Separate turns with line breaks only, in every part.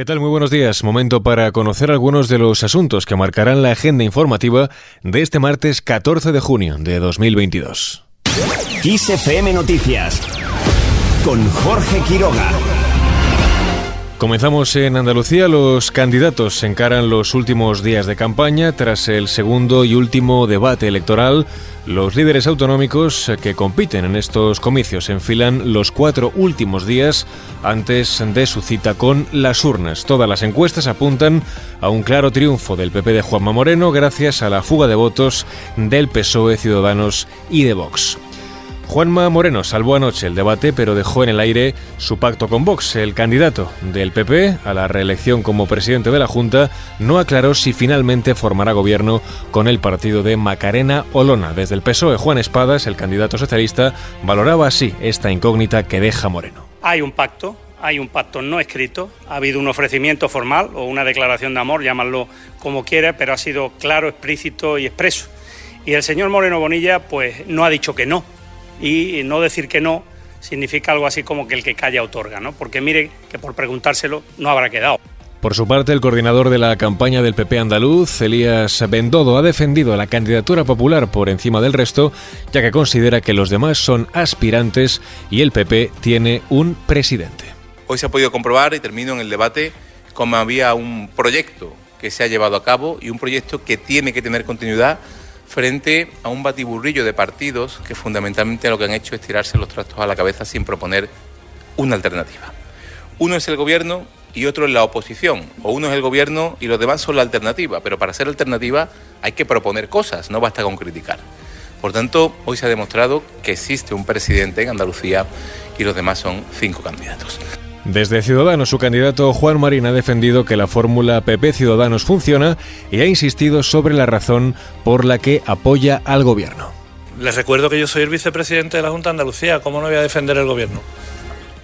¿Qué tal? Muy buenos días. Momento para conocer algunos de los asuntos que marcarán la agenda informativa de este martes 14 de junio de 2022.
XFM Noticias con Jorge Quiroga.
Comenzamos en Andalucía. Los candidatos encaran los últimos días de campaña tras el segundo y último debate electoral. Los líderes autonómicos que compiten en estos comicios enfilan los cuatro últimos días antes de su cita con las urnas. Todas las encuestas apuntan a un claro triunfo del PP de Juanma Moreno gracias a la fuga de votos del PSOE, Ciudadanos y de Vox. Juanma Moreno salvó anoche el debate, pero dejó en el aire su pacto con Vox. El candidato del PP a la reelección como presidente de la Junta no aclaró si finalmente formará gobierno con el partido de Macarena Olona. Desde el PSOE, Juan Espadas, el candidato socialista, valoraba así esta incógnita que deja Moreno.
Hay un pacto, hay un pacto no escrito, ha habido un ofrecimiento formal o una declaración de amor, llámalo como quiera, pero ha sido claro, explícito y expreso. Y el señor Moreno Bonilla, pues no ha dicho que no, y no decir que no significa algo así como que el que calla otorga, ¿no? Porque mire que por preguntárselo no habrá quedado.
Por su parte, el coordinador de la campaña del PP andaluz, Elías Bendodo, ha defendido la candidatura popular por encima del resto, ya que considera que los demás son aspirantes y el PP tiene un presidente.
Hoy se ha podido comprobar, y termino en el debate, cómo había un proyecto que se ha llevado a cabo y un proyecto que tiene que tener continuidad frente a un batiburrillo de partidos que fundamentalmente lo que han hecho es tirarse los trastos a la cabeza sin proponer una alternativa. Uno es el gobierno y otro es la oposición, o uno es el gobierno y los demás son la alternativa, pero para ser alternativa hay que proponer cosas, no basta con criticar. Por tanto, hoy se ha demostrado que existe un presidente en Andalucía y los demás son cinco candidatos.
Desde Ciudadanos, su candidato Juan Marín ha defendido que la fórmula PP Ciudadanos funciona y ha insistido sobre la razón por la que apoya al gobierno.
Les recuerdo que yo soy el vicepresidente de la Junta de Andalucía, ¿cómo no voy a defender el gobierno?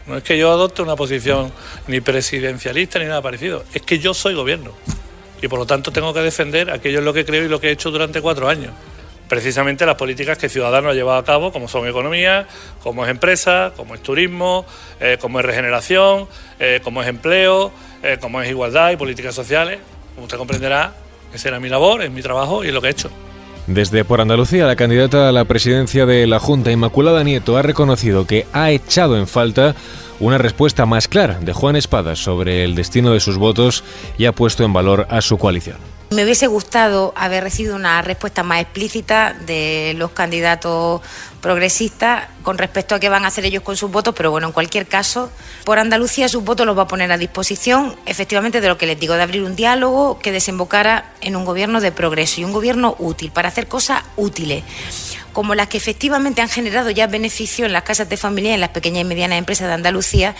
No es que yo adopte una posición ni presidencialista ni nada parecido, es que yo soy gobierno y por lo tanto tengo que defender aquello en lo que creo y lo que he hecho durante cuatro años precisamente las políticas que Ciudadanos ha llevado a cabo, como son economía, como es empresa, como es turismo, eh, como es regeneración, eh, como es empleo, eh, como es igualdad y políticas sociales. Como usted comprenderá, esa era mi labor, es mi trabajo y es lo que he hecho.
Desde Por Andalucía, la candidata a la presidencia de la Junta, Inmaculada Nieto, ha reconocido que ha echado en falta una respuesta más clara de Juan Espada sobre el destino de sus votos y ha puesto en valor a su coalición.
Me hubiese gustado haber recibido una respuesta más explícita de los candidatos progresistas con respecto a qué van a hacer ellos con sus votos, pero bueno, en cualquier caso, por Andalucía sus votos los va a poner a disposición, efectivamente, de lo que les digo, de abrir un diálogo que desembocara en un gobierno de progreso y un gobierno útil, para hacer cosas útiles como las que efectivamente han generado ya beneficio en las casas de familia y en las pequeñas y medianas empresas de Andalucía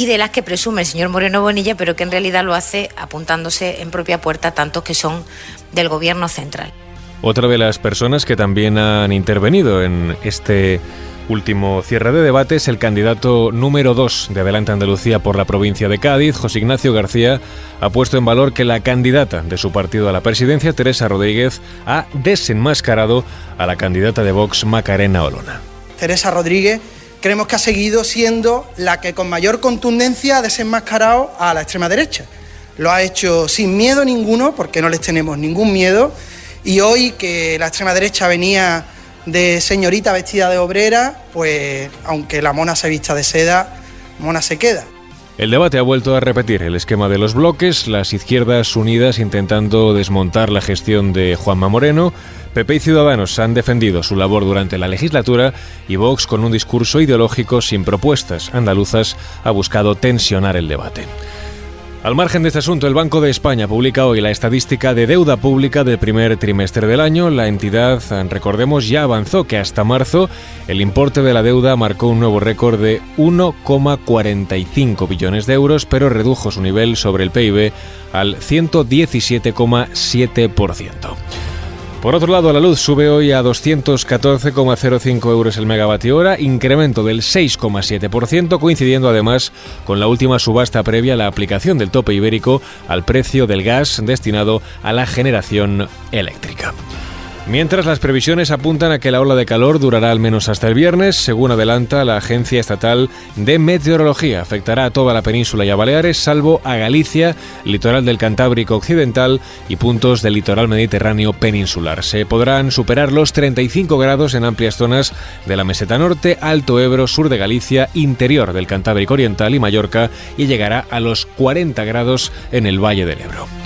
y de las que presume el señor Moreno Bonilla, pero que en realidad lo hace apuntándose en propia puerta tantos que son del gobierno central.
Otra de las personas que también han intervenido en este último cierre de debate es el candidato número 2 de Adelante Andalucía por la provincia de Cádiz, José Ignacio García, ha puesto en valor que la candidata de su partido a la presidencia, Teresa Rodríguez, ha desenmascarado a la candidata de Vox, Macarena Olona.
Teresa Rodríguez creemos que ha seguido siendo la que con mayor contundencia ha desenmascarado a la extrema derecha. Lo ha hecho sin miedo ninguno, porque no les tenemos ningún miedo, y hoy que la extrema derecha venía de señorita vestida de obrera, pues aunque la mona se vista de seda, mona se queda.
El debate ha vuelto a repetir el esquema de los bloques, las izquierdas unidas intentando desmontar la gestión de Juanma Moreno, PP y Ciudadanos han defendido su labor durante la legislatura y Vox, con un discurso ideológico sin propuestas andaluzas, ha buscado tensionar el debate. Al margen de este asunto, el Banco de España publica hoy la estadística de deuda pública del primer trimestre del año. La entidad, recordemos, ya avanzó que hasta marzo el importe de la deuda marcó un nuevo récord de 1,45 billones de euros, pero redujo su nivel sobre el PIB al 117,7%. Por otro lado, la luz sube hoy a 214,05 euros el megavatio hora, incremento del 6,7%, coincidiendo además con la última subasta previa a la aplicación del tope ibérico al precio del gas destinado a la generación eléctrica. Mientras las previsiones apuntan a que la ola de calor durará al menos hasta el viernes, según adelanta la Agencia Estatal de Meteorología. Afectará a toda la península y a Baleares, salvo a Galicia, litoral del Cantábrico Occidental y puntos del litoral mediterráneo peninsular. Se podrán superar los 35 grados en amplias zonas de la meseta norte, Alto Ebro, sur de Galicia, interior del Cantábrico Oriental y Mallorca y llegará a los 40 grados en el Valle del Ebro.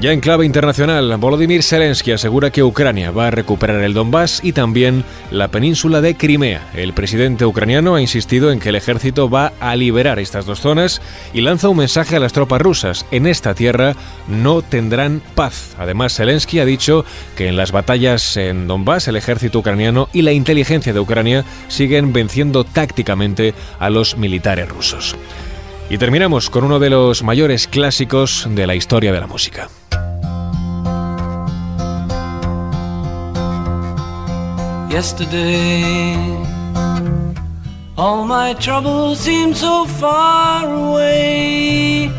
Ya en clave internacional, Volodymyr Zelensky asegura que Ucrania va a recuperar el Donbass y también la península de Crimea. El presidente ucraniano ha insistido en que el ejército va a liberar estas dos zonas y lanza un mensaje a las tropas rusas. En esta tierra no tendrán paz. Además, Zelensky ha dicho que en las batallas en Donbass el ejército ucraniano y la inteligencia de Ucrania siguen venciendo tácticamente a los militares rusos. Y terminamos con uno de los mayores clásicos de la historia de la música.
Yesterday. All my troubles seem so far away.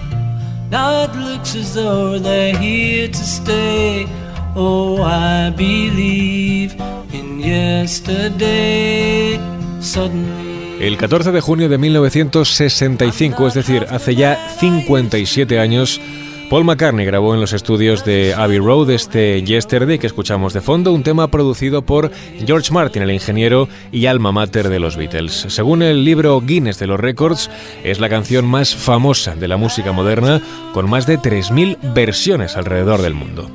Now it looks as though they're here to stay. Oh, I believe in yesterday.
El 14 de junio de 1965, es decir, hace ya 57 años, Paul McCartney grabó en los estudios de Abbey Road este Yesterday que escuchamos de fondo, un tema producido por George Martin, el ingeniero y alma mater de los Beatles. Según el libro Guinness de los Records, es la canción más famosa de la música moderna, con más de 3.000 versiones alrededor del mundo.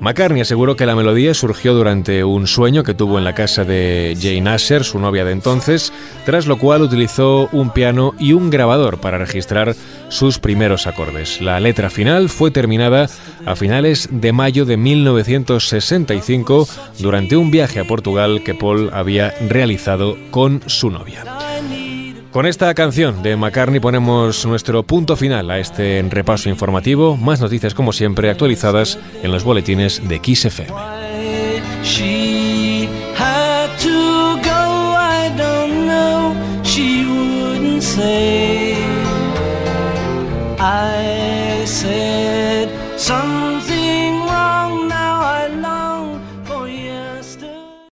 McCartney aseguró que la melodía surgió durante un sueño que tuvo en la casa de Jane Asher, su novia de entonces, tras lo cual utilizó un piano y un grabador para registrar sus primeros acordes. La letra final fue terminada a finales de mayo de 1965 durante un viaje a Portugal que Paul había realizado con su novia. Con esta canción de McCartney ponemos nuestro punto final a este repaso informativo. Más noticias como siempre actualizadas en los boletines de Kiss FM.